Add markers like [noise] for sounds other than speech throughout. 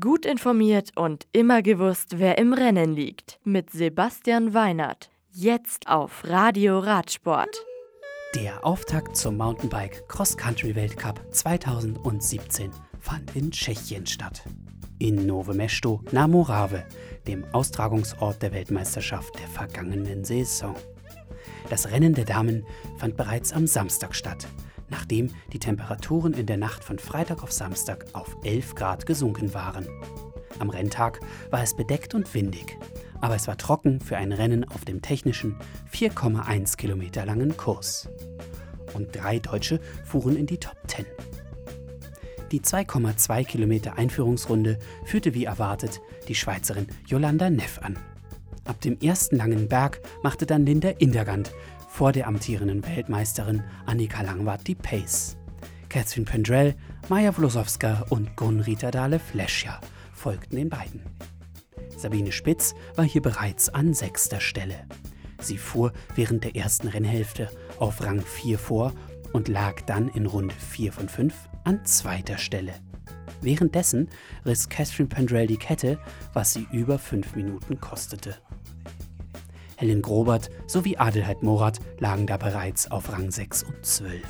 Gut informiert und immer gewusst, wer im Rennen liegt. Mit Sebastian Weinert. Jetzt auf Radio Radsport. Der Auftakt zum Mountainbike Cross-Country Weltcup 2017 fand in Tschechien statt. In Nove Mesto na Morave, dem Austragungsort der Weltmeisterschaft der vergangenen Saison. Das Rennen der Damen fand bereits am Samstag statt, nachdem die Temperaturen in der Nacht von Freitag auf Samstag auf 11 Grad gesunken waren. Am Renntag war es bedeckt und windig, aber es war trocken für ein Rennen auf dem technischen 4,1 Kilometer langen Kurs. Und drei Deutsche fuhren in die Top 10. Die 2,2 Kilometer Einführungsrunde führte wie erwartet die Schweizerin Yolanda Neff an. Ab dem ersten langen Berg machte dann Linda Indergand vor der amtierenden Weltmeisterin Annika Langwart die Pace. Catherine Pendrell, Maja Vlosowska und Gunrita Dale Flescher folgten den beiden. Sabine Spitz war hier bereits an sechster Stelle. Sie fuhr während der ersten Rennhälfte auf Rang 4 vor und lag dann in Runde 4 von 5 an zweiter Stelle. Währenddessen riss Catherine Pendrell die Kette, was sie über 5 Minuten kostete. Helen Grobert sowie Adelheid Morat lagen da bereits auf Rang 6 und 12.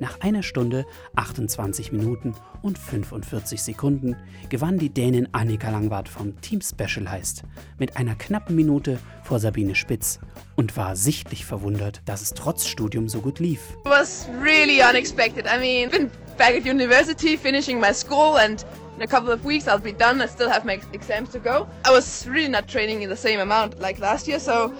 Nach einer Stunde, 28 Minuten und 45 Sekunden gewann die Dänin Annika Langwart vom Team Specialized mit einer knappen Minute vor Sabine Spitz und war sichtlich verwundert, dass es trotz Studium so gut lief. It was really unexpected. I mean, been back at university, finishing my school and in a couple of weeks I'll be done. I still have my exams to go. I was really not training in the same amount like last year, so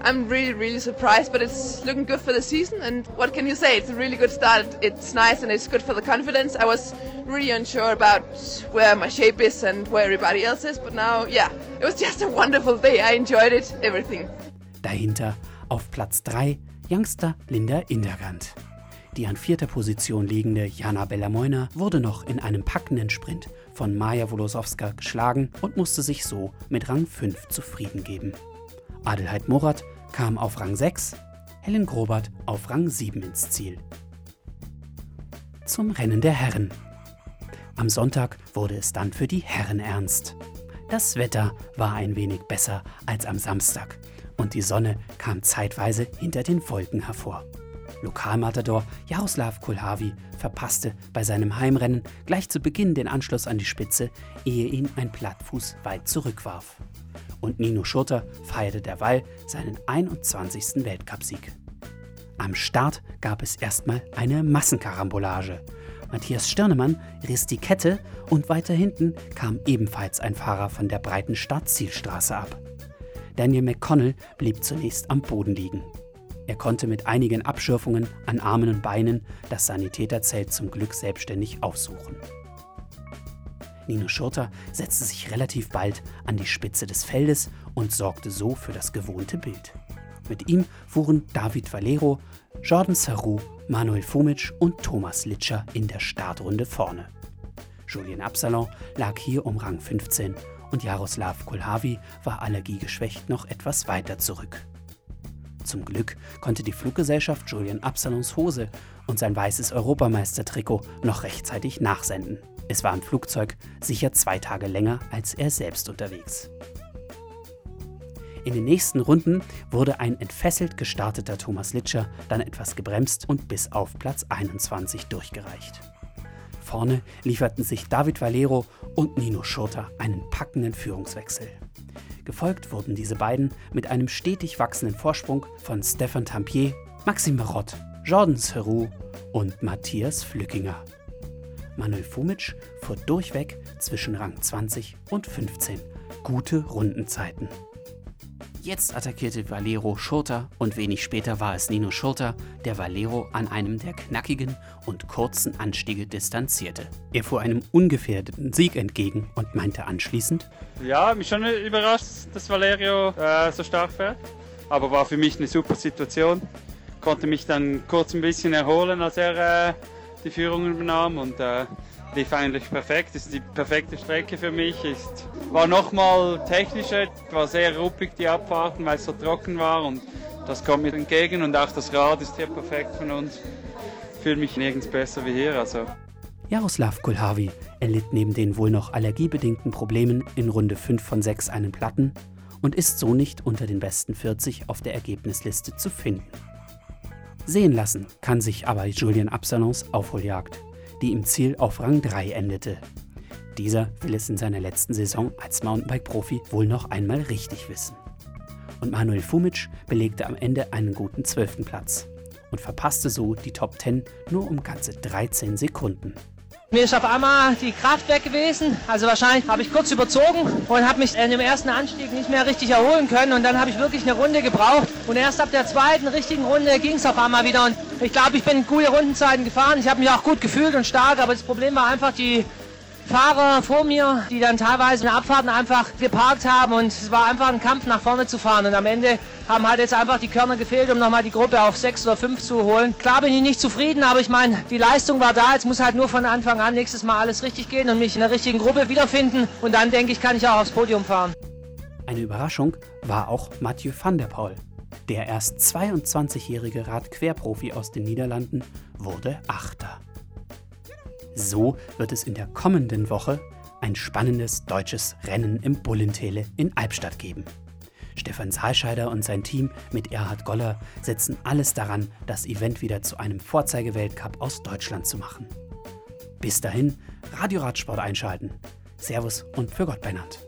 I'm really, really surprised, but it's looking good for the season. And what can you say? It's a really good start. It's nice and it's good for the confidence. I was really unsure about where my shape is and where everybody else is, but now, yeah, it was [laughs] just a wonderful day. I enjoyed it, everything. Dahinter auf Platz 3 Youngster Linda Indergand. Die an vierter Position liegende Jana Bellamoina wurde noch in einem packenden Sprint von Maja Wolosowska geschlagen und musste sich so mit Rang 5 zufrieden geben. Adelheid Morat kam auf Rang 6, Helen Grobert auf Rang 7 ins Ziel. Zum Rennen der Herren. Am Sonntag wurde es dann für die Herren ernst. Das Wetter war ein wenig besser als am Samstag und die Sonne kam zeitweise hinter den Wolken hervor. Lokalmatador Jaroslav Kulhavi verpasste bei seinem Heimrennen gleich zu Beginn den Anschluss an die Spitze, ehe ihn ein Plattfuß weit zurückwarf. Und Nino Schurter feierte derweil seinen 21. Weltcupsieg. Am Start gab es erstmal eine Massenkarambolage. Matthias Stirnemann riss die Kette und weiter hinten kam ebenfalls ein Fahrer von der breiten Startzielstraße ab. Daniel McConnell blieb zunächst am Boden liegen. Er konnte mit einigen Abschürfungen an Armen und Beinen das Sanitäterzelt zum Glück selbstständig aufsuchen. Nino Schurter setzte sich relativ bald an die Spitze des Feldes und sorgte so für das gewohnte Bild. Mit ihm fuhren David Valero, Jordan Saru, Manuel Fumic und Thomas Litscher in der Startrunde vorne. Julien Absalon lag hier um Rang 15 und Jaroslav Kulhavi war allergiegeschwächt noch etwas weiter zurück. Zum Glück konnte die Fluggesellschaft Julian Absalons Hose und sein weißes Europameistertrikot noch rechtzeitig nachsenden. Es war im Flugzeug sicher zwei Tage länger als er selbst unterwegs. In den nächsten Runden wurde ein entfesselt gestarteter Thomas Litscher dann etwas gebremst und bis auf Platz 21 durchgereicht. Vorne lieferten sich David Valero und Nino Schurter einen packenden Führungswechsel. Gefolgt wurden diese beiden mit einem stetig wachsenden Vorsprung von Stefan Tampier, Maxime Marott, Jordan Seroux und Matthias Flückinger. Manuel Fumic fuhr durchweg zwischen Rang 20 und 15. Gute Rundenzeiten. Jetzt attackierte Valero Schurter und wenig später war es Nino Schurter, der Valero an einem der knackigen und kurzen Anstiege distanzierte. Er fuhr einem ungefährdeten Sieg entgegen und meinte anschließend: Ja, mich schon überrascht, dass Valerio äh, so stark fährt, aber war für mich eine super Situation. Konnte mich dann kurz ein bisschen erholen, als er äh, die Führung übernahm und äh, lief eigentlich perfekt. Ist die perfekte Strecke für mich. Ist, war nochmal technischer, war sehr ruppig die Abfahrten, weil es so trocken war und das kommt mir entgegen und auch das Rad ist hier perfekt von uns. Fühle mich nirgends besser wie hier. Also. Jaroslav Kulhavi erlitt neben den wohl noch allergiebedingten Problemen in Runde 5 von 6 einen Platten und ist so nicht unter den besten 40 auf der Ergebnisliste zu finden. Sehen lassen kann sich aber Julien Absalons Aufholjagd, die im Ziel auf Rang 3 endete. Dieser will es in seiner letzten Saison als Mountainbike-Profi wohl noch einmal richtig wissen. Und Manuel Fumic belegte am Ende einen guten 12. Platz und verpasste so die Top 10 nur um ganze 13 Sekunden. Mir ist auf einmal die Kraft weg gewesen. Also wahrscheinlich habe ich kurz überzogen und habe mich in dem ersten Anstieg nicht mehr richtig erholen können. Und dann habe ich wirklich eine Runde gebraucht. Und erst ab der zweiten richtigen Runde ging es auf einmal wieder. Und ich glaube, ich bin gute Rundenzeiten gefahren. Ich habe mich auch gut gefühlt und stark. Aber das Problem war einfach die Fahrer vor mir, die dann teilweise Abfahrten einfach geparkt haben und es war einfach ein Kampf nach vorne zu fahren und am Ende haben halt jetzt einfach die Körner gefehlt, um nochmal die Gruppe auf sechs oder fünf zu holen. Klar bin ich nicht zufrieden, aber ich meine, die Leistung war da, jetzt muss halt nur von Anfang an nächstes Mal alles richtig gehen und mich in der richtigen Gruppe wiederfinden und dann denke ich, kann ich auch aufs Podium fahren. Eine Überraschung war auch Mathieu van der Poel. Der erst 22-jährige Radquerprofi aus den Niederlanden wurde Achter. So wird es in der kommenden Woche ein spannendes deutsches Rennen im Bullentele in Albstadt geben. Stefan Saalscheider und sein Team mit Erhard Goller setzen alles daran, das Event wieder zu einem Vorzeigeweltcup aus Deutschland zu machen. Bis dahin, Radio Radsport einschalten. Servus und für Gott Bernhard.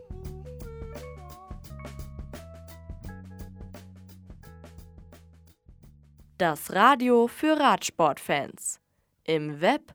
Das Radio für Radsportfans. Im Web